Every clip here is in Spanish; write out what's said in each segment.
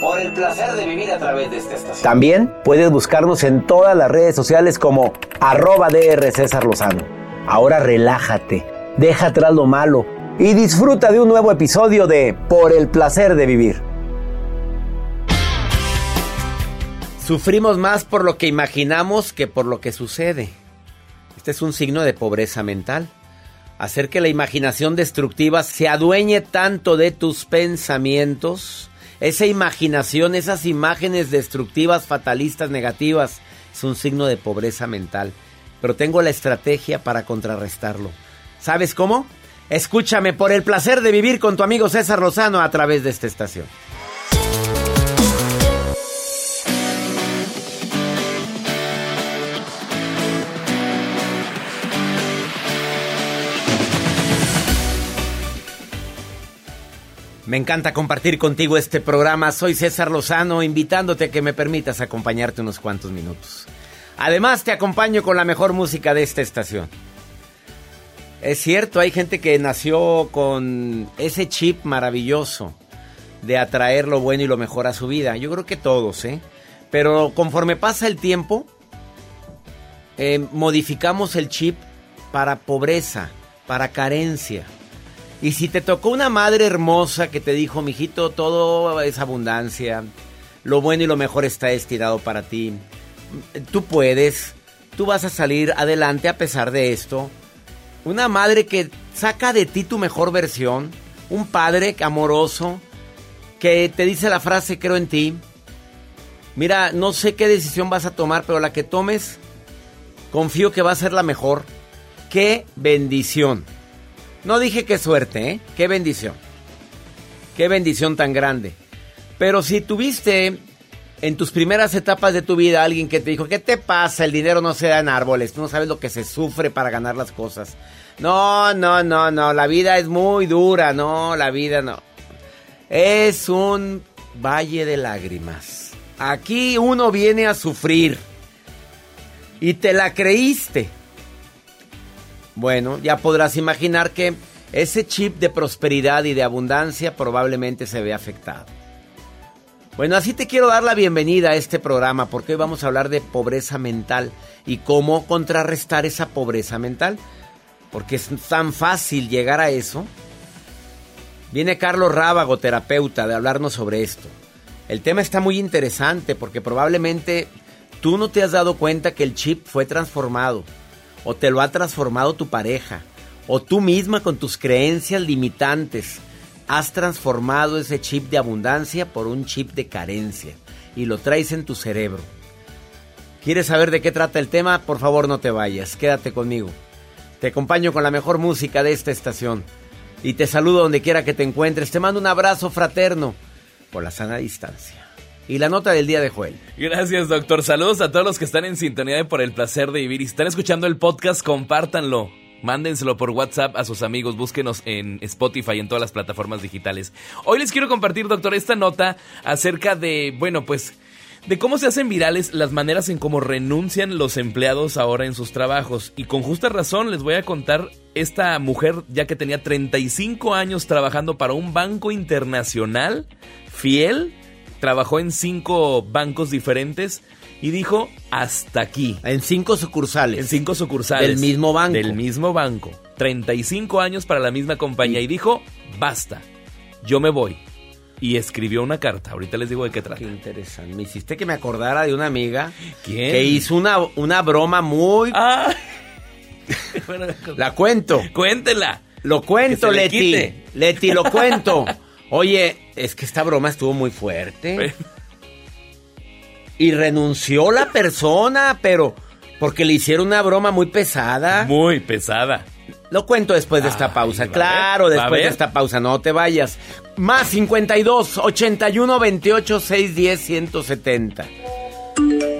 Por el placer de vivir a través de esta estación. También puedes buscarnos en todas las redes sociales como arroba DR César Lozano. Ahora relájate, deja atrás lo malo y disfruta de un nuevo episodio de Por el placer de vivir. Sufrimos más por lo que imaginamos que por lo que sucede. Este es un signo de pobreza mental. Hacer que la imaginación destructiva se adueñe tanto de tus pensamientos, esa imaginación, esas imágenes destructivas, fatalistas, negativas, es un signo de pobreza mental. Pero tengo la estrategia para contrarrestarlo. ¿Sabes cómo? Escúchame por el placer de vivir con tu amigo César Lozano a través de esta estación. Me encanta compartir contigo este programa. Soy César Lozano, invitándote a que me permitas acompañarte unos cuantos minutos. Además, te acompaño con la mejor música de esta estación. Es cierto, hay gente que nació con ese chip maravilloso de atraer lo bueno y lo mejor a su vida. Yo creo que todos, ¿eh? Pero conforme pasa el tiempo, eh, modificamos el chip para pobreza, para carencia. Y si te tocó una madre hermosa que te dijo, mijito, todo es abundancia, lo bueno y lo mejor está estirado para ti, tú puedes, tú vas a salir adelante a pesar de esto. Una madre que saca de ti tu mejor versión, un padre amoroso que te dice la frase creo en ti. Mira, no sé qué decisión vas a tomar, pero la que tomes, confío que va a ser la mejor. Qué bendición. No dije qué suerte, ¿eh? Qué bendición. Qué bendición tan grande. Pero si tuviste en tus primeras etapas de tu vida alguien que te dijo, ¿qué te pasa? El dinero no se da en árboles, tú no sabes lo que se sufre para ganar las cosas. No, no, no, no, la vida es muy dura, no, la vida no. Es un valle de lágrimas. Aquí uno viene a sufrir. Y te la creíste. Bueno, ya podrás imaginar que ese chip de prosperidad y de abundancia probablemente se ve afectado. Bueno, así te quiero dar la bienvenida a este programa porque hoy vamos a hablar de pobreza mental y cómo contrarrestar esa pobreza mental. Porque es tan fácil llegar a eso. Viene Carlos Rábago, terapeuta, de hablarnos sobre esto. El tema está muy interesante porque probablemente tú no te has dado cuenta que el chip fue transformado o te lo ha transformado tu pareja, o tú misma con tus creencias limitantes has transformado ese chip de abundancia por un chip de carencia y lo traes en tu cerebro. ¿Quieres saber de qué trata el tema? Por favor no te vayas, quédate conmigo. Te acompaño con la mejor música de esta estación y te saludo donde quiera que te encuentres. Te mando un abrazo fraterno por la sana distancia y la nota del día de Joel. Gracias, doctor. Saludos a todos los que están en sintonía por el placer de vivir y si están escuchando el podcast, compártanlo. Mándenselo por WhatsApp a sus amigos, búsquenos en Spotify y en todas las plataformas digitales. Hoy les quiero compartir, doctor, esta nota acerca de, bueno, pues de cómo se hacen virales las maneras en cómo renuncian los empleados ahora en sus trabajos. Y con justa razón les voy a contar esta mujer, ya que tenía 35 años trabajando para un banco internacional, fiel, trabajó en cinco bancos diferentes y dijo hasta aquí. En cinco sucursales. En cinco sucursales. Del mismo banco. Del mismo banco. 35 años para la misma compañía y dijo, basta, yo me voy. Y escribió una carta. Ahorita les digo de qué trata. Qué interesante. Me hiciste que me acordara de una amiga ¿Quién? que hizo una, una broma muy... Ah. La cuento. Cuéntela. Lo cuento, le Leti. quite. Leti, lo cuento. Oye, es que esta broma estuvo muy fuerte. Y renunció la persona, pero porque le hicieron una broma muy pesada. Muy pesada. Lo cuento después de esta Ay, pausa. Claro, ver, después de esta pausa. No te vayas. Más 52 81 28 610 170.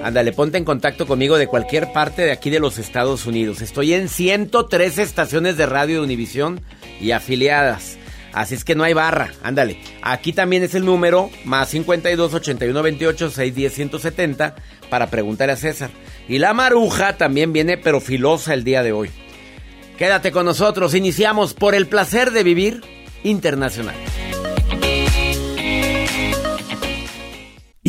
Ándale, ponte en contacto conmigo de cualquier parte de aquí de los Estados Unidos. Estoy en 103 estaciones de radio de Univisión y afiliadas. Así es que no hay barra. Ándale. Aquí también es el número más 52 81 28 610 170 para preguntarle a César. Y la maruja también viene pero filosa el día de hoy. Quédate con nosotros. Iniciamos por el placer de vivir internacional.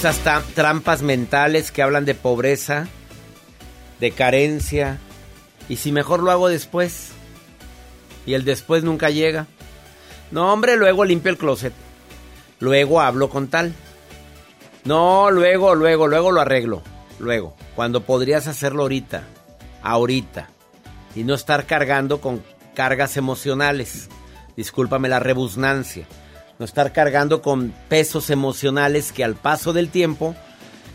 Esas trampas mentales que hablan de pobreza, de carencia. Y si mejor lo hago después. Y el después nunca llega. No, hombre, luego limpio el closet. Luego hablo con tal. No, luego, luego, luego lo arreglo. Luego. Cuando podrías hacerlo ahorita. Ahorita. Y no estar cargando con cargas emocionales. Discúlpame la rebusnancia. No estar cargando con pesos emocionales que al paso del tiempo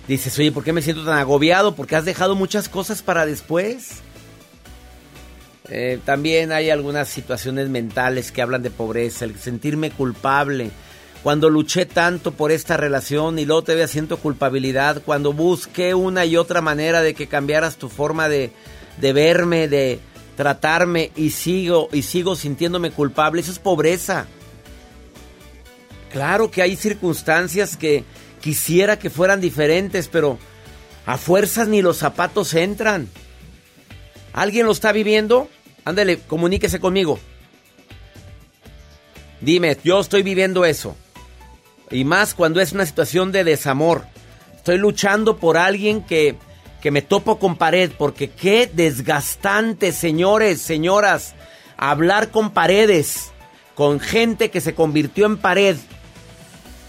dices, oye, ¿por qué me siento tan agobiado? Porque has dejado muchas cosas para después. Eh, también hay algunas situaciones mentales que hablan de pobreza, el sentirme culpable. Cuando luché tanto por esta relación y luego todavía siento culpabilidad, cuando busqué una y otra manera de que cambiaras tu forma de, de verme, de tratarme y sigo y sigo sintiéndome culpable, eso es pobreza. Claro que hay circunstancias que quisiera que fueran diferentes, pero a fuerzas ni los zapatos entran. ¿Alguien lo está viviendo? Ándale, comuníquese conmigo. Dime, yo estoy viviendo eso. Y más cuando es una situación de desamor. Estoy luchando por alguien que, que me topo con pared, porque qué desgastante, señores, señoras, hablar con paredes, con gente que se convirtió en pared.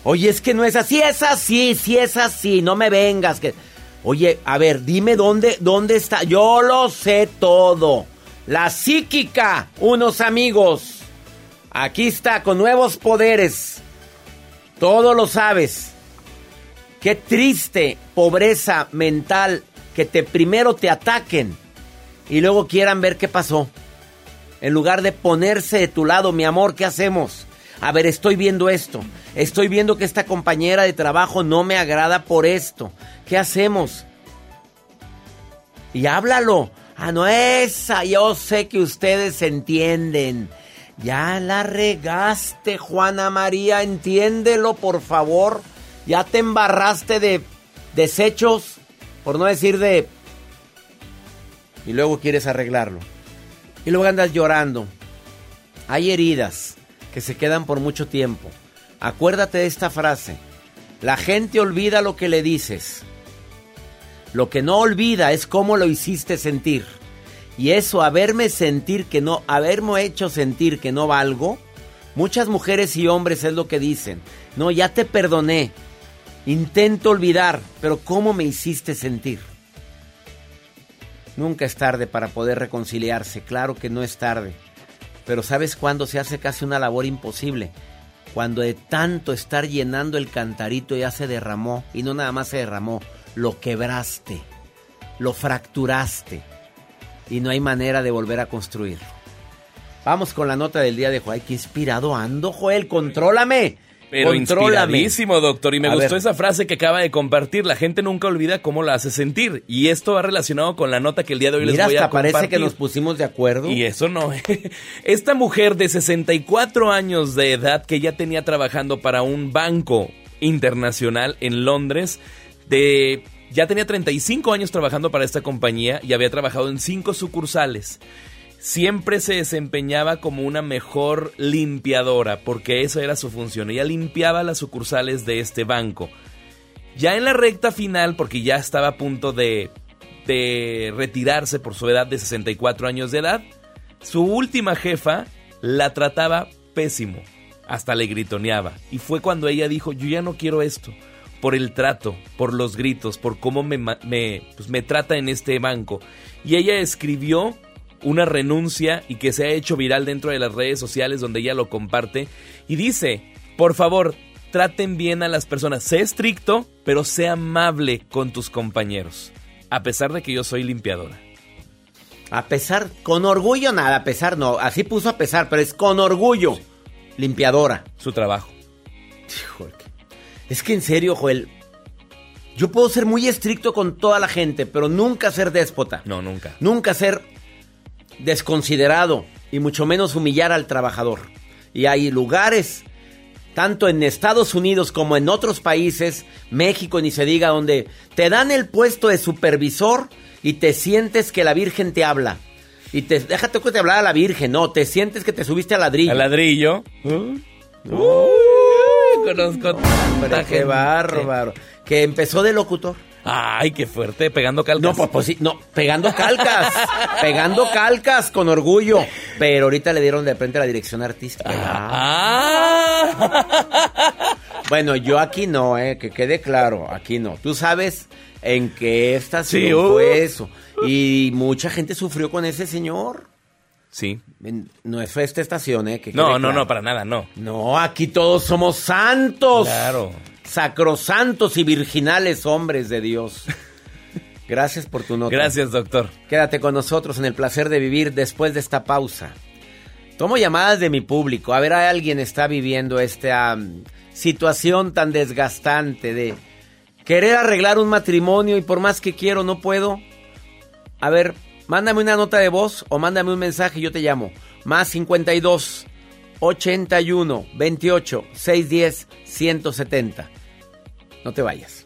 Oye, es que no es así, es así, sí es así, no me vengas. Que... Oye, a ver, dime dónde, dónde está. Yo lo sé todo. La psíquica, unos amigos. Aquí está, con nuevos poderes. Todo lo sabes. Qué triste pobreza mental que te primero te ataquen y luego quieran ver qué pasó. En lugar de ponerse de tu lado, mi amor, ¿qué hacemos? A ver, estoy viendo esto. Estoy viendo que esta compañera de trabajo no me agrada por esto. ¿Qué hacemos? Y háblalo. Ah, no, esa, yo sé que ustedes entienden. Ya la regaste, Juana María, entiéndelo, por favor. Ya te embarraste de desechos, por no decir de... Y luego quieres arreglarlo. Y luego andas llorando. Hay heridas que se quedan por mucho tiempo. Acuérdate de esta frase. La gente olvida lo que le dices. Lo que no olvida es cómo lo hiciste sentir. Y eso, haberme sentir que no, haberme hecho sentir que no valgo, muchas mujeres y hombres es lo que dicen. No, ya te perdoné. Intento olvidar, pero ¿cómo me hiciste sentir? Nunca es tarde para poder reconciliarse, claro que no es tarde. Pero ¿sabes cuándo se hace casi una labor imposible? Cuando de tanto estar llenando el cantarito ya se derramó, y no nada más se derramó, lo quebraste, lo fracturaste, y no hay manera de volver a construirlo. Vamos con la nota del día de Joel. Qué inspirado ando, Joel, contrólame. Pero Contrólame. inspiradísimo, doctor. Y me A gustó ver. esa frase que acaba de compartir. La gente nunca olvida cómo la hace sentir. Y esto va relacionado con la nota que el día de hoy Mira, les voy a hasta parece compartir. que nos pusimos de acuerdo. Y eso no. Esta mujer de 64 años de edad que ya tenía trabajando para un banco internacional en Londres, de ya tenía 35 años trabajando para esta compañía y había trabajado en cinco sucursales. Siempre se desempeñaba como una mejor limpiadora, porque esa era su función. Ella limpiaba las sucursales de este banco. Ya en la recta final, porque ya estaba a punto de, retirarse por su edad de 64 años de edad, su última jefa la trataba pésimo, hasta le gritoneaba. Y fue cuando ella dijo, yo ya no quiero esto, por el trato, por los gritos, por cómo me, me, pues, me trata en este banco. Y ella escribió una renuncia y que se ha hecho viral dentro de las redes sociales donde ella lo comparte y dice, por favor, traten bien a las personas, sé estricto, pero sé amable con tus compañeros, a pesar de que yo soy limpiadora. A pesar, con orgullo nada, a pesar no. Así puso a pesar, pero es con orgullo. Limpiadora. Su trabajo. Híjole. Es que en serio, Joel. Yo puedo ser muy estricto con toda la gente, pero nunca ser déspota. No, nunca. Nunca ser desconsiderado y mucho menos humillar al trabajador. Y hay lugares, tanto en Estados Unidos como en otros países, México ni se diga, donde te dan el puesto de supervisor y te sientes que la Virgen te habla. Y te, déjate que te hablara la Virgen, no, te sientes que te subiste al ladrillo. Al ladrillo. Uh, conozco Hombre, tanta qué bárbaro. Que empezó de locutor. Ay, qué fuerte, pegando calcas. No, pues, pues sí, no, pegando calcas, pegando calcas con orgullo. Pero ahorita le dieron de frente a la dirección artística. Ah. Bueno, yo aquí no, eh, que quede claro, aquí no. Tú sabes en qué estación Sí, uh. fue eso. Y mucha gente sufrió con ese señor. Sí. No es esta estación, eh. Que No, no, claro. no, para nada, no. No, aquí todos somos santos. Claro. Sacrosantos y virginales hombres de Dios. Gracias por tu nota. Gracias, doctor. Quédate con nosotros en el placer de vivir después de esta pausa. Tomo llamadas de mi público. A ver, alguien está viviendo esta mm, situación tan desgastante de querer arreglar un matrimonio y por más que quiero no puedo. A ver, mándame una nota de voz o mándame un mensaje y yo te llamo. Más 52 81 28 610 170. No te vayas.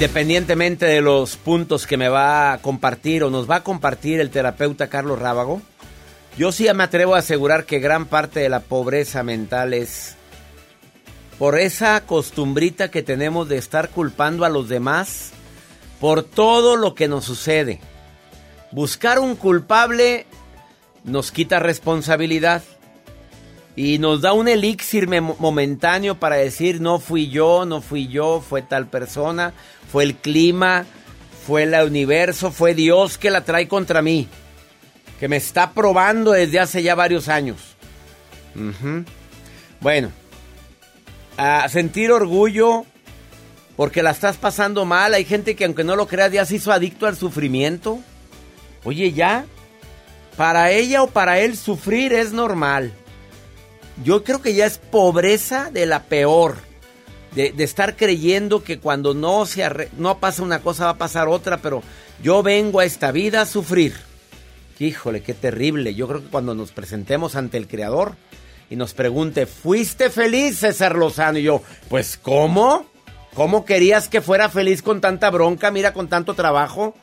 Independientemente de los puntos que me va a compartir o nos va a compartir el terapeuta Carlos Rábago, yo sí me atrevo a asegurar que gran parte de la pobreza mental es por esa costumbrita que tenemos de estar culpando a los demás por todo lo que nos sucede. Buscar un culpable nos quita responsabilidad y nos da un elixir momentáneo para decir no fui yo, no fui yo, fue tal persona, fue el clima, fue el universo, fue Dios que la trae contra mí, que me está probando desde hace ya varios años. Bueno, a sentir orgullo porque la estás pasando mal. Hay gente que aunque no lo creas ya se hizo adicto al sufrimiento. Oye, ya, para ella o para él sufrir es normal. Yo creo que ya es pobreza de la peor. De, estar creyendo que cuando no, se no pasa una cosa va a pasar otra, pero yo vengo a esta vida a sufrir. Híjole, qué terrible. Yo creo que cuando nos presentemos ante el Creador y nos pregunte, ¿fuiste feliz, César Lozano? Y yo, pues, ¿cómo? ¿Cómo querías que fuera feliz con tanta bronca? Mira, con tanto trabajo,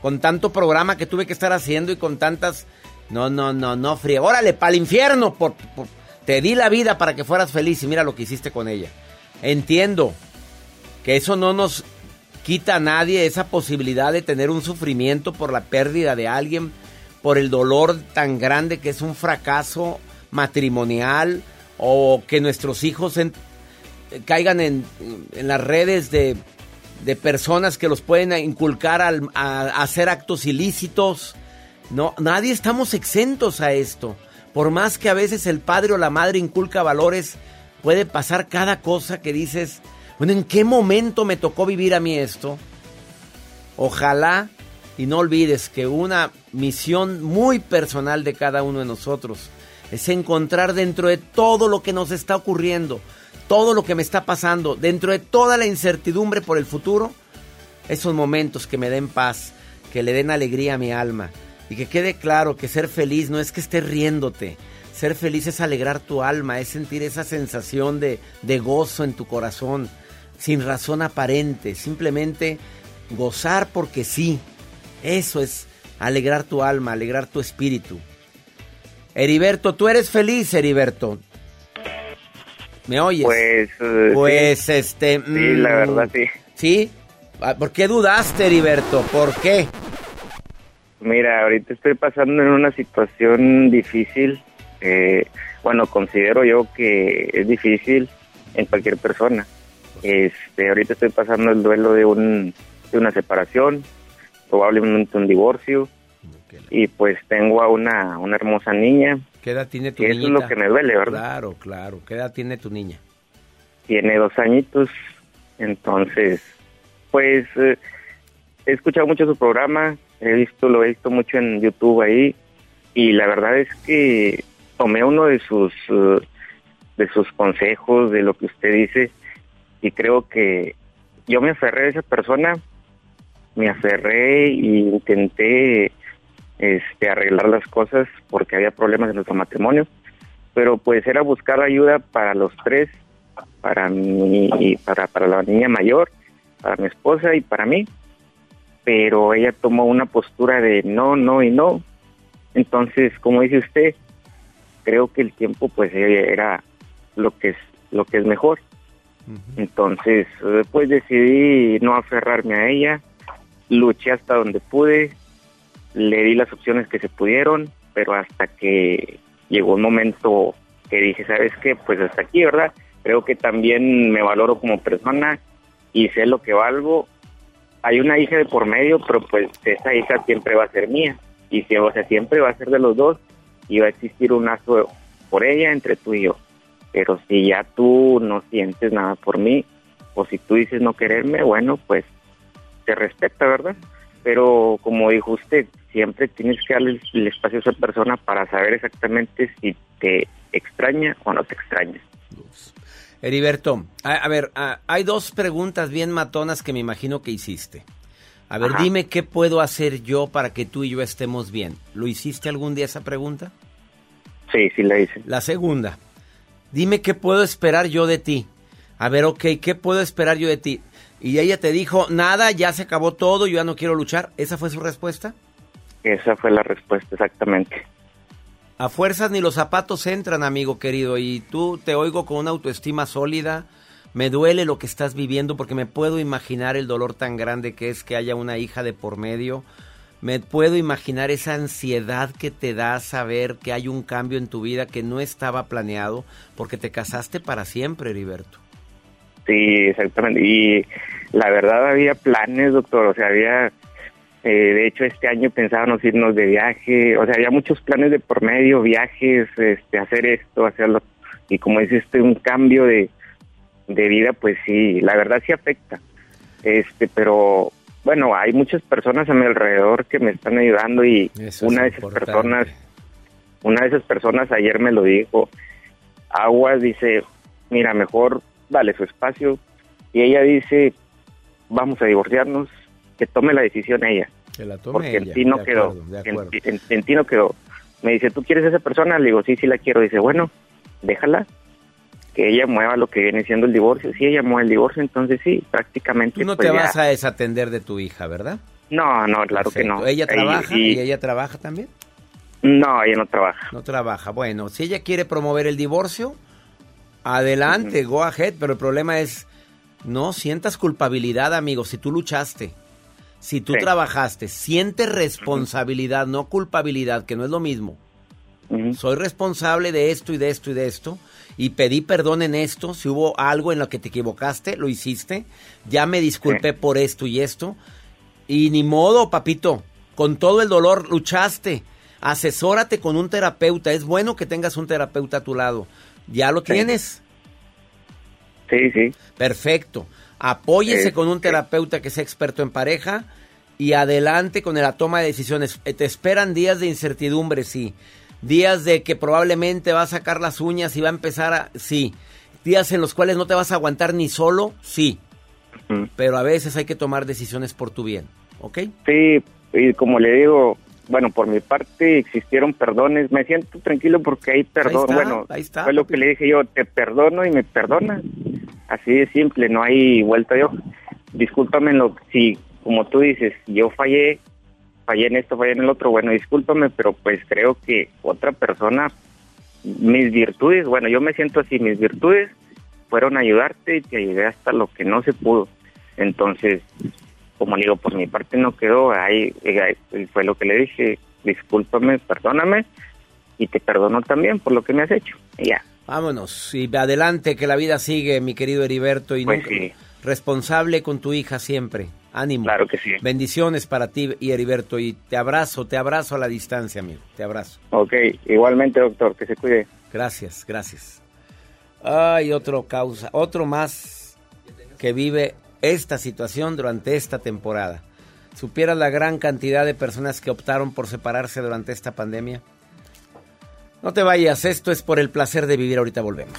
con tanto programa que tuve que estar haciendo y con tantas... No, no, no, no, frío. Órale, para el infierno. por, te di la vida para que fueras feliz y mira lo que hiciste con ella. Entiendo que eso no nos quita a nadie esa posibilidad de tener un sufrimiento por la pérdida de alguien, por el dolor tan grande que es un fracaso matrimonial o que nuestros hijos caigan en, las redes de, personas que los pueden inculcar a, hacer actos ilícitos. No, nadie estamos exentos a esto. Por más que a veces el padre o la madre inculca valores, puede pasar cada cosa que dices, bueno, ¿en qué momento me tocó vivir a mí esto? Ojalá y no olvides que una misión muy personal de cada uno de nosotros es encontrar dentro de todo lo que nos está ocurriendo, todo lo que me está pasando, dentro de toda la incertidumbre por el futuro, esos momentos que me den paz, que le den alegría a mi alma, y que quede claro que ser feliz no es que estés riéndote. Ser feliz es alegrar tu alma, es sentir esa sensación de, de gozo en tu corazón, sin razón aparente, simplemente gozar porque sí. Eso es alegrar tu alma, alegrar tu espíritu. Heriberto, tú eres feliz, Heriberto. ¿Me oyes? Pues, eh, pues este. Sí, la mm, verdad, sí. ¿Sí? Ah, ¿Por qué dudaste, Heriberto? ¿Por qué? Mira, ahorita estoy pasando en una situación difícil Eh, bueno, considero yo que es difícil en cualquier persona. Este, ahorita estoy pasando el duelo de, un, de una separación, probablemente un divorcio, y pues tengo a una, una hermosa niña. ¿Qué edad tiene tu niña? Eso es lo que me duele, ¿verdad? Claro, claro. ¿Qué edad tiene tu niña? Tiene dos añitos, entonces, pues eh, he escuchado mucho su programa, he visto, lo he visto mucho en YouTube ahí, y la verdad es que tomé uno de sus uh, de sus consejos, de lo que usted dice, y creo que yo me aferré a esa persona, me aferré e intenté este, arreglar las cosas porque había problemas en nuestro matrimonio, pero pues era buscar ayuda para los tres, para mí y para, para la niña mayor, para mi esposa y para mí, pero ella tomó una postura de no, no y no, entonces, como dice usted, creo que el tiempo pues era lo que es lo que es mejor. Entonces, después decidí no aferrarme a ella, luché hasta donde pude, le di las opciones que se pudieron, pero hasta que llegó un momento que dije, ¿sabes qué? Pues hasta aquí, ¿verdad? Creo que también me valoro como persona y sé lo que valgo. Hay una hija de por medio, pero pues esa hija siempre va a ser mía. Y si, o sea, siempre va a ser de los dos y va a existir un lazo por ella entre tú y yo. Pero si ya tú no sientes nada por mí, o si tú dices no quererme, bueno, pues te respeta, ¿verdad? Pero como dijo usted, siempre tienes que darle el espacio a esa persona para saber exactamente si te extraña o no te extraña. Heriberto, a, ver, hay dos preguntas bien matonas que me imagino que hiciste. A ver, dime qué puedo hacer yo para que tú y yo estemos bien. ¿Lo hiciste algún día esa pregunta? Sí, sí la hice. La segunda, dime qué puedo esperar yo de ti. A ver, ok, ¿qué puedo esperar yo de ti? Y ella te dijo, nada, ya se acabó todo, yo ya no quiero luchar. ¿Esa fue su respuesta? Esa fue la respuesta, exactamente. A fuerzas ni los zapatos entran, amigo querido, y tú te oigo con una autoestima sólida. Me duele lo que estás viviendo porque me puedo imaginar el dolor tan grande que es que haya una hija de por medio. Me puedo imaginar esa ansiedad que te da saber que hay un cambio en tu vida que no estaba planeado porque te casaste para siempre, Heriberto. Sí, exactamente. Y la verdad había planes, doctor. O sea, había eh, de hecho, este año pensábamos irnos de viaje, o sea, había muchos planes de por medio, viajes, este, hacer esto, hacerlo. Y como dice este, un cambio de, de vida, pues sí, la verdad sí afecta. Este, pero bueno, hay muchas personas a mi alrededor que me están ayudando y una de esas personas, una de esas personas ayer me lo dijo. Aguas dice, mira, mejor dale su espacio. Y ella dice, vamos a divorciarnos, que tome la decisión ella. Que la tome porque ella. en ti no quedó. En, ti no quedó. Me dice, ¿tú quieres a esa persona? Le digo, sí, sí la quiero. Dice, bueno, déjala. Que ella mueva lo que viene siendo el divorcio. Si ella mueve el divorcio, entonces sí, prácticamente. Tú no pues te vas a desatender de tu hija, ¿verdad? No, no, claro que no. ¿Ella trabaja? Y, ella trabaja también? No, ella no trabaja. No trabaja. Bueno, si ella quiere promover el divorcio, adelante, go ahead. Pero el problema es, no sientas culpabilidad, amigo, si tú luchaste. Si tú trabajaste, sientes responsabilidad, no culpabilidad, que no es lo mismo. Soy responsable de esto y de esto y de esto. Y pedí perdón en esto. Si hubo algo en lo que te equivocaste, lo hiciste. Ya me disculpé por esto y esto. Y ni modo, papito. Con todo el dolor luchaste. Asesórate con un terapeuta. Es bueno que tengas un terapeuta a tu lado. ¿Ya lo tienes? Sí, sí. Perfecto. Apóyese con un terapeuta que sea experto en pareja y adelante con la toma de decisiones. Eh, te esperan días de incertidumbre, sí. Días de que probablemente va a sacar las uñas y va a empezar a... Sí. Días en los cuales no te vas a aguantar ni solo, sí. Pero a veces hay que tomar decisiones por tu bien, ¿ok? Sí, y como le digo, bueno, por mi parte existieron perdones. Me siento tranquilo porque hay perdón. bueno, ahí está, fue lo que le dije yo, te perdono y me perdonas. Así de simple, no hay vuelta yo. Discúlpame lo si, como tú dices, yo fallé, fallé en esto, fallé en el otro, bueno, discúlpame, pero pues creo que otra persona, mis virtudes, bueno, yo me siento así, mis virtudes fueron ayudarte y te ayudé hasta lo que no se pudo. Entonces, como digo, por mi parte no quedó, ahí, fue lo que le dije, discúlpame, perdóname, y te perdono también por lo que me has hecho. Y ya. Vámonos. Y adelante, que la vida sigue, mi querido Heriberto. Y Pues nunca- sí. responsable con tu hija siempre. Ánimo. Claro que sí. Bendiciones para ti y Heriberto. Y te abrazo, te abrazo a la distancia, amigo. Te abrazo. Ok, igualmente, doctor, que se cuide. Gracias, gracias. Ay, otro causa, otro más que vive esta situación durante esta temporada. ¿Supieras la gran cantidad de personas que optaron por separarse durante esta pandemia? No te vayas, esto es por el placer de vivir. Ahorita volvemos.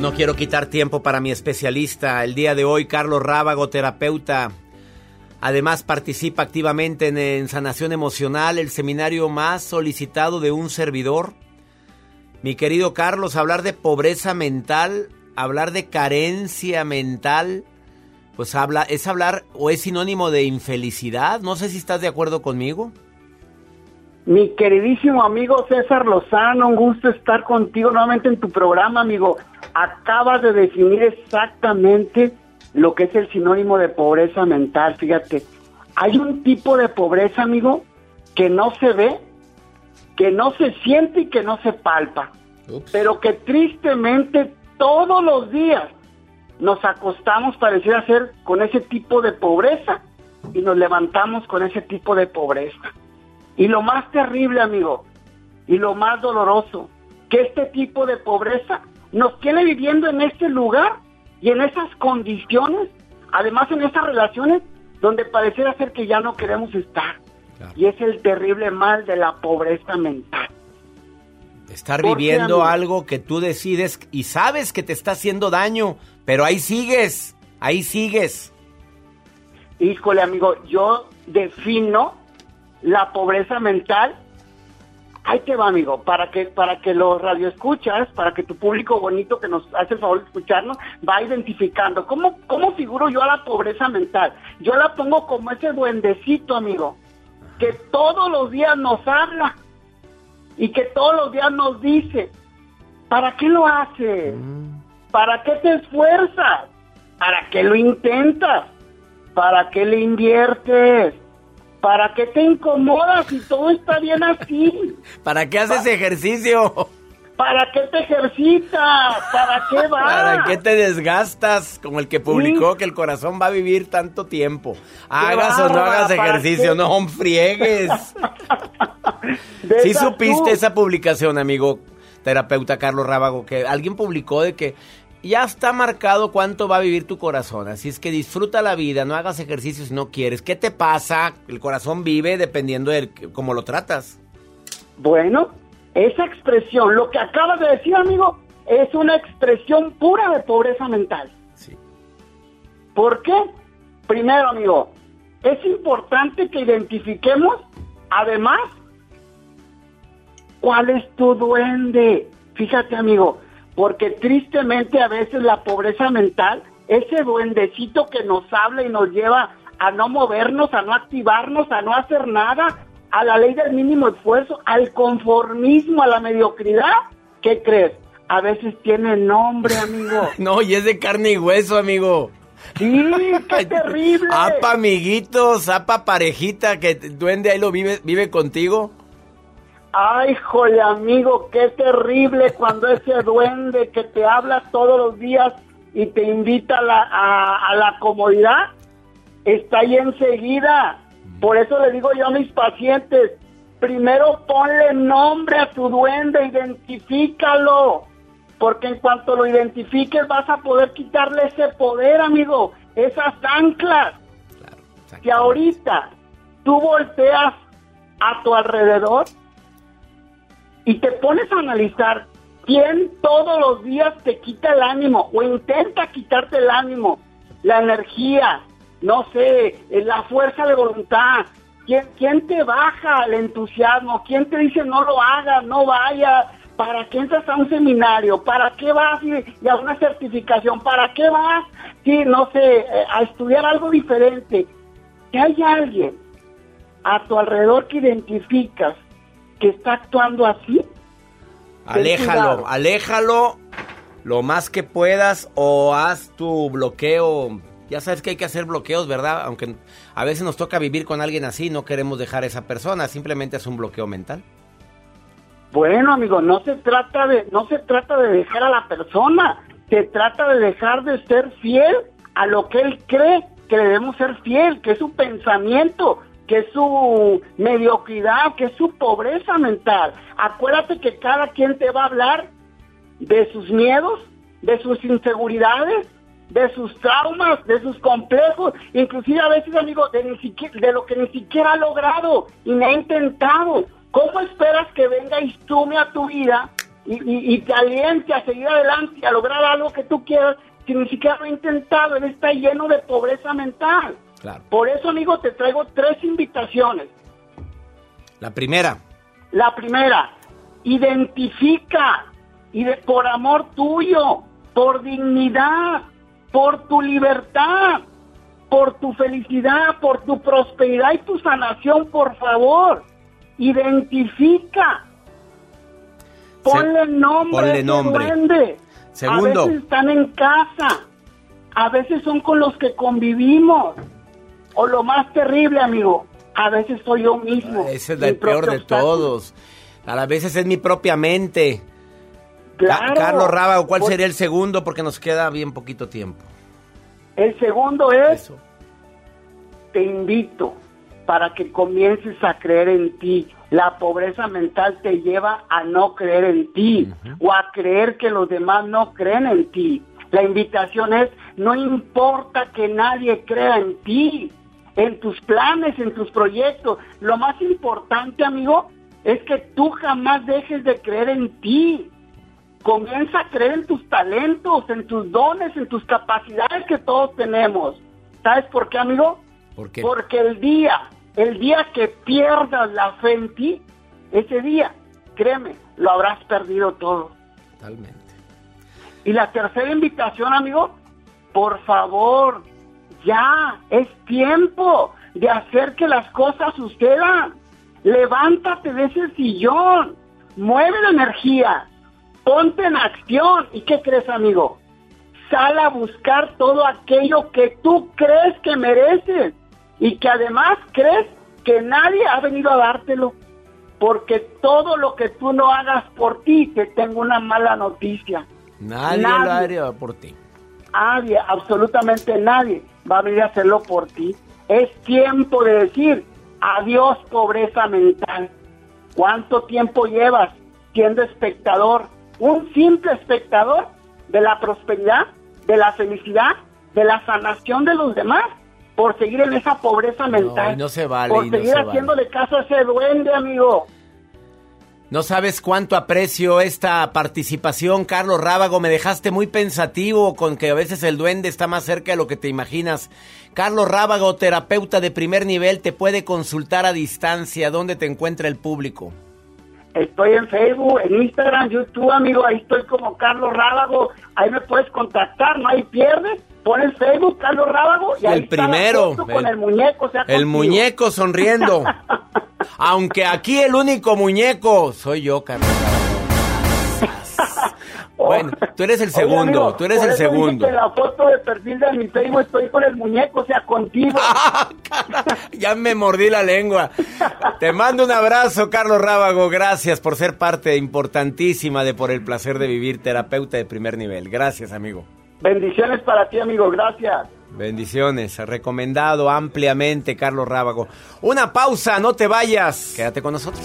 No, quiero quitar tiempo para mi especialista. El día de hoy, Carlos Rábago, terapeuta. Además, participa activamente en, en Sanación Emocional, el seminario más solicitado de un servidor. Mi querido Carlos, hablar de pobreza mental, hablar de carencia mental, pues habla, es hablar o es sinónimo de infelicidad. No sé si estás de acuerdo conmigo. Mi queridísimo amigo César Lozano, un gusto estar contigo nuevamente en tu programa, amigo. Acabas de definir exactamente lo que es el sinónimo de pobreza mental. Fíjate, hay un tipo de pobreza, amigo, que no se ve, que no se siente y que no se palpa, pero que tristemente todos los días nos acostamos pareciera ser con ese tipo de pobreza y nos levantamos con ese tipo de pobreza. Y lo más terrible, amigo, y lo más doloroso, que este tipo de pobreza nos tiene viviendo en este lugar y en esas condiciones, además en esas relaciones donde pareciera ser que ya no queremos estar. Y es el terrible mal de la pobreza mental. Estar ¿Por qué, viviendo amigo? algo que tú decides y sabes que te está haciendo daño, pero ahí sigues, ahí sigues. Híjole, amigo, yo defino la pobreza mental. Ahí te va, amigo, para que para que los radioescuchas, para que tu público bonito que nos hace el favor de escucharnos, va identificando. ¿Cómo, ¿Cómo figuro yo a la pobreza mental? Yo la pongo como ese duendecito, amigo, que todos los días nos habla y que todos los días nos dice, ¿para qué lo haces? ¿Para qué te esfuerzas? ¿Para qué lo intentas? ¿Para qué le inviertes? ¿Para qué te incomodas si todo está bien así? ¿Para qué haces ejercicio? ¿Para qué te ejercitas? ¿Para qué vas? ¿Para qué te desgastas? Como el que publicó que el corazón va a vivir tanto tiempo. Hagas o no hagas ¿para ejercicio, qué? no friegues. Sí supiste tú. esa publicación, amigo terapeuta Carlos Rábago, que alguien publicó de que ya está marcado cuánto va a vivir tu corazón. Así es que disfruta la vida, no hagas ejercicio si no quieres. ¿Qué te pasa? El corazón vive dependiendo de cómo lo tratas. Bueno, esa expresión, lo que acabas de decir, amigo, es una expresión pura de pobreza mental. Sí. ¿Por qué? Primero, amigo, es importante que identifiquemos, además, cuál es tu duende. Fíjate, amigo, porque tristemente a veces la pobreza mental, ese duendecito que nos habla y nos lleva a no movernos, a no activarnos, a no hacer nada, a la ley del mínimo esfuerzo, al conformismo, a la mediocridad, ¿qué crees? A veces tiene nombre, amigo. no, y es de carne y hueso, amigo. Sí, qué terrible. Apa, amiguitos, apa, parejita, que duende ahí lo vive, vive contigo. Ay, jole, amigo, qué terrible cuando ese duende que te habla todos los días y te invita a la, a, a la comodidad, está ahí enseguida. Por eso le digo yo a mis pacientes, primero ponle nombre a tu duende, identifícalo, porque en cuanto lo identifiques vas a poder quitarle ese poder, amigo, esas anclas. que ahorita tú volteas a tu alrededor y te pones a analizar quién todos los días te quita el ánimo o intenta quitarte el ánimo, la energía, no sé, la fuerza de voluntad. ¿Quién, ¿Quién te baja el entusiasmo? ¿Quién te dice no lo hagas, no vaya? ¿Para qué entras a un seminario? ¿Para qué vas y, y a una certificación? ¿Para qué vas, sí, no sé, eh, a estudiar algo diferente? Que hay alguien a tu alrededor que identificas que está actuando así. Aléjalo, aléjalo lo más que puedas o haz tu bloqueo. Ya sabes que hay que hacer bloqueos, ¿verdad? Aunque a veces nos toca vivir con alguien así, no queremos dejar a esa persona, simplemente es un bloqueo mental. Bueno, amigo, no se trata de no se trata de dejar a la persona, se trata de dejar de ser fiel a lo que él cree que debemos ser fiel, que es su pensamiento, que es su mediocridad, que es su pobreza mental. Acuérdate que cada quien te va a hablar de sus miedos, de sus inseguridades, de sus traumas, de sus complejos, inclusive a veces, amigo, de, ni siquiera, de lo que ni siquiera ha logrado y me ha intentado. ¿Cómo esperas que venga y sume a tu vida y, y, y te aliente a seguir adelante y a lograr algo que tú quieras si ni siquiera lo ha intentado? Él está lleno de pobreza mental. Claro. Por eso, amigo, te traigo tres invitaciones. La primera. La primera, identifica y de, por amor tuyo, por dignidad, por tu libertad, por tu felicidad, por tu prosperidad y tu sanación, por favor, identifica. Ponle nombre. Ponle nombre. duende. Segundo. A veces están en casa. A veces son con los que convivimos. O lo más terrible, amigo, a veces soy yo mismo. Ese es el peor de obstáculo. todos. A veces es mi propia mente. Claro, Carlos Raba, ¿cuál sería el segundo? Porque nos queda bien poquito tiempo. El segundo es, te invito para que comiences a creer en ti. La pobreza mental te lleva a no creer en ti o a creer que los demás no creen en ti. La invitación es, no importa que nadie crea en ti, en tus planes, en tus proyectos. Lo más importante, amigo, es que tú jamás dejes de creer en ti. Comienza a creer en tus talentos, en tus dones, en tus capacidades que todos tenemos. ¿Sabes por qué, amigo? ¿Por qué? Porque el día, el día que pierdas la fe en ti, ese día, créeme, lo habrás perdido todo. Totalmente. Y la tercera invitación, amigo, por favor, ya es tiempo de hacer que las cosas sucedan. Levántate de ese sillón, mueve la energía, ponte en acción. ¿Y qué crees, amigo? Sal a buscar todo aquello que tú crees que mereces y que además crees que nadie ha venido a dártelo. Porque todo lo que tú no hagas por ti, te tengo una mala noticia. Nadie, Nadie. lo haría por ti. Nadie, absolutamente nadie va a venir a hacerlo por ti. Es tiempo de decir adiós pobreza mental. ¿Cuánto tiempo llevas siendo espectador? Un simple espectador de la prosperidad, de la felicidad, de la sanación de los demás, por seguir en esa pobreza mental. no se vale, Por no seguir vale. haciéndole caso a ese duende, amigo. No sabes cuánto aprecio esta participación, Carlos Rábago. Me dejaste muy pensativo con que a veces el duende está más cerca de lo que te imaginas. Carlos Rábago, terapeuta de primer nivel, te puede consultar a distancia. ¿Dónde te encuentra el público? Estoy en Facebook, en Instagram, YouTube, amigo. Ahí estoy como Carlos Rábago. Ahí me puedes contactar, no hay pierde. Pon Facebook, Carlos Rábago. Y ahí el primero. Está la con el, muñeco. O sea, el muñeco sonriendo. Aunque aquí el único muñeco soy yo, Carlos Bueno, tú eres el segundo, Oye, amigo, tú eres por el eso segundo. que la foto de perfil de mi Facebook estoy con el muñeco, o sea, contigo. ya me mordí la lengua. Te mando un abrazo, Carlos Rábago. Gracias por ser parte importantísima de Por el placer de vivir, terapeuta de primer nivel. Gracias, amigo. Bendiciones para ti, amigo. Gracias. Bendiciones, recomendado ampliamente Carlos Rábago. Una pausa, no te vayas. Quédate con nosotros.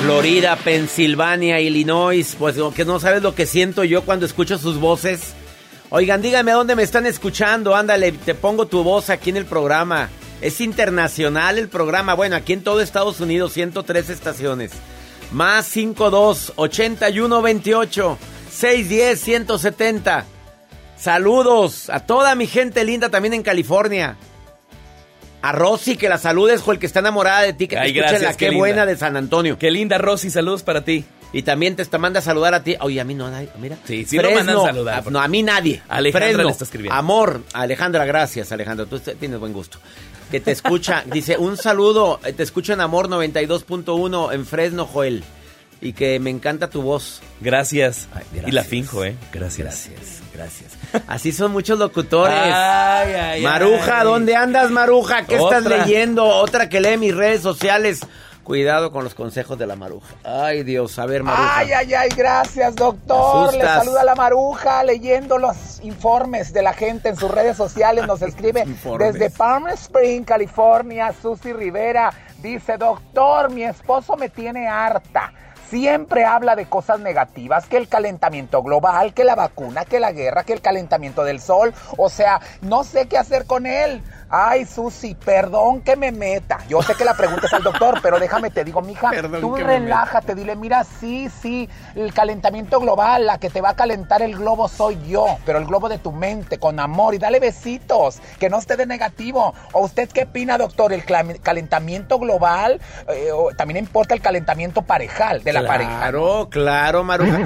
Florida, Pensilvania, Illinois, pues que no sabes lo que siento yo cuando escucho sus voces. Oigan, díganme dónde me están escuchando, ándale, te pongo tu voz aquí en el programa. Es internacional el programa, bueno, aquí en todo Estados Unidos, 103 estaciones. Más 52 81 28 610 170. Saludos a toda mi gente linda también en California. A Rosy, que la saludes, el que está enamorada de ti, que te Ay, escuche gracias, la qué buena de San Antonio. Qué linda, Rosy. Saludos para ti. Y también te está, manda a saludar a ti. Oye, a mí no, nadie, mira. Sí, sí lo mandan saludar. a- no, a mí nadie. Alejandra Fresno, le está escribiendo. Amor, Alejandra, gracias, Alejandra. Tú tienes buen gusto. Que te escucha, dice, un saludo, eh, te escucho en Amor 92.1 en Fresno, Joel. Y que me encanta tu voz. Gracias. Ay, Y la finjo, ¿eh? Gracias. Gracias, gracias. Así son muchos locutores. Ay, ay, Maruja, ay. ¿dónde andas, Maruja? ¿Qué estás leyendo? Otra que lee mis redes sociales. Cuidado con los consejos de la Maruja. Ay, Dios, a ver, Maruja. Ay, ay, ay, gracias, doctor. Le saluda la maruja leyendo los informes de la gente en sus redes sociales. Nos escribe desde Palm Spring, California, Susy Rivera. Dice, doctor, mi esposo me tiene harta. Siempre habla de cosas negativas, que el calentamiento global, que la vacuna, que la guerra, que el calentamiento del sol. O sea, no sé qué hacer con él. Ay, Susi, perdón que me meta. Yo sé que la pregunta es al doctor, pero déjame te digo, mija, Perdón tú relájate, dile, mira, sí, sí, el calentamiento global, la que te va a calentar el globo soy yo, pero el globo de tu mente, con amor, y dale besitos, que no esté de negativo. ¿O usted qué opina, doctor? ¿El calentamiento global? eh, también importa el calentamiento parejal de la Claro, claro, Maruja.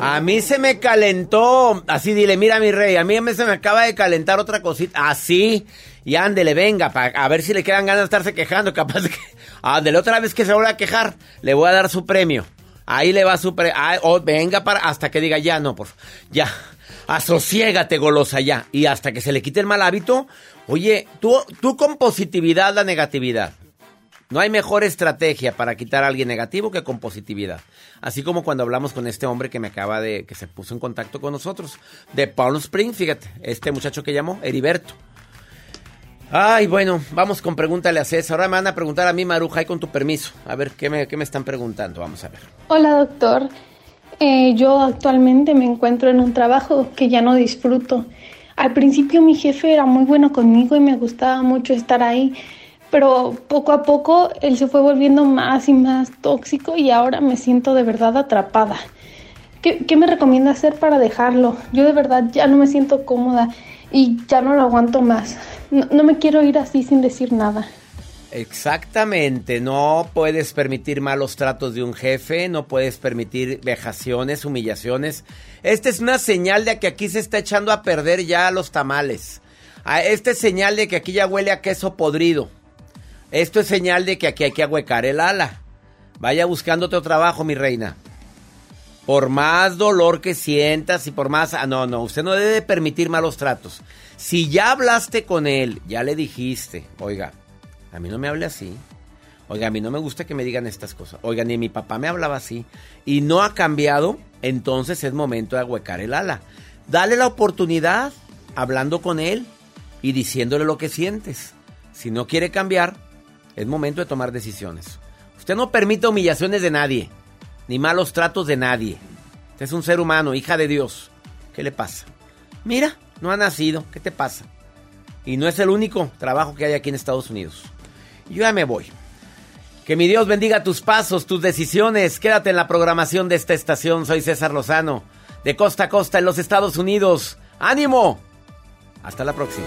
A mí se me calentó. Así dile, mira mi rey, a mí se me acaba de calentar otra cosita. Así. Y ándele, venga, a ver si le quedan ganas de estarse quejando. Capaz que. Ándele, otra vez que se vuelva a quejar, le voy a dar su premio. Ahí le va su premio. Oh, venga para. Hasta que diga, ya no, por Ya. Asociégate, golosa, ya. Y hasta que se le quite el mal hábito. Oye, tú, tú con positividad, la negatividad. No hay mejor estrategia para quitar a alguien negativo que con positividad. Así como cuando hablamos con este hombre que me acaba de, que se puso en contacto con nosotros, de Palm Spring, fíjate, este muchacho que llamó, Heriberto. Ay, bueno, vamos con pregúntale a César. Ahora me van a preguntar a mí, Maruja, y con tu permiso. A ver, ¿qué me, qué me están preguntando? Vamos a ver. Hola, doctor. Eh, yo actualmente me encuentro en un trabajo que ya no disfruto. Al principio mi jefe era muy bueno conmigo y me gustaba mucho estar ahí, pero poco a poco él se fue volviendo más y más tóxico y ahora me siento de verdad atrapada. ¿Qué, me recomienda hacer para dejarlo? Yo de verdad ya no me siento cómoda y ya no lo aguanto más. No, me quiero ir así sin decir nada. Exactamente, no puedes permitir malos tratos de un jefe, no puedes permitir vejaciones, humillaciones. Esta es una señal de que aquí se está echando a perder ya los tamales. Ah, esta es señal de que aquí ya huele a queso podrido. Esto es señal de que aquí hay que ahuecar el ala. Vaya buscando otro trabajo, mi reina. Por más dolor que sientas y por más... Ah, no, no, usted no debe permitir malos tratos. Si ya hablaste con él, ya le dijiste, oiga, a mí no me hable así. Oiga, a mí no me gusta que me digan estas cosas. Oiga, ni mi papá me hablaba así. Y no ha cambiado, entonces es momento de ahuecar el ala. Dale la oportunidad hablando con él y diciéndole lo que sientes. Si no quiere cambiar, es momento de tomar decisiones. Usted no permite humillaciones de nadie ni malos tratos de nadie. es un ser humano, hija de Dios. ¿Qué le pasa? Mira, no ha nacido. ¿Qué te pasa? Y no es el único trabajo que hay aquí en Estados Unidos. Yo ya me voy. Que mi Dios bendiga tus pasos, tus decisiones. Quédate en la programación de esta estación. Soy César Lozano, de costa a costa en los Estados Unidos. ¡Ánimo! Hasta la próxima.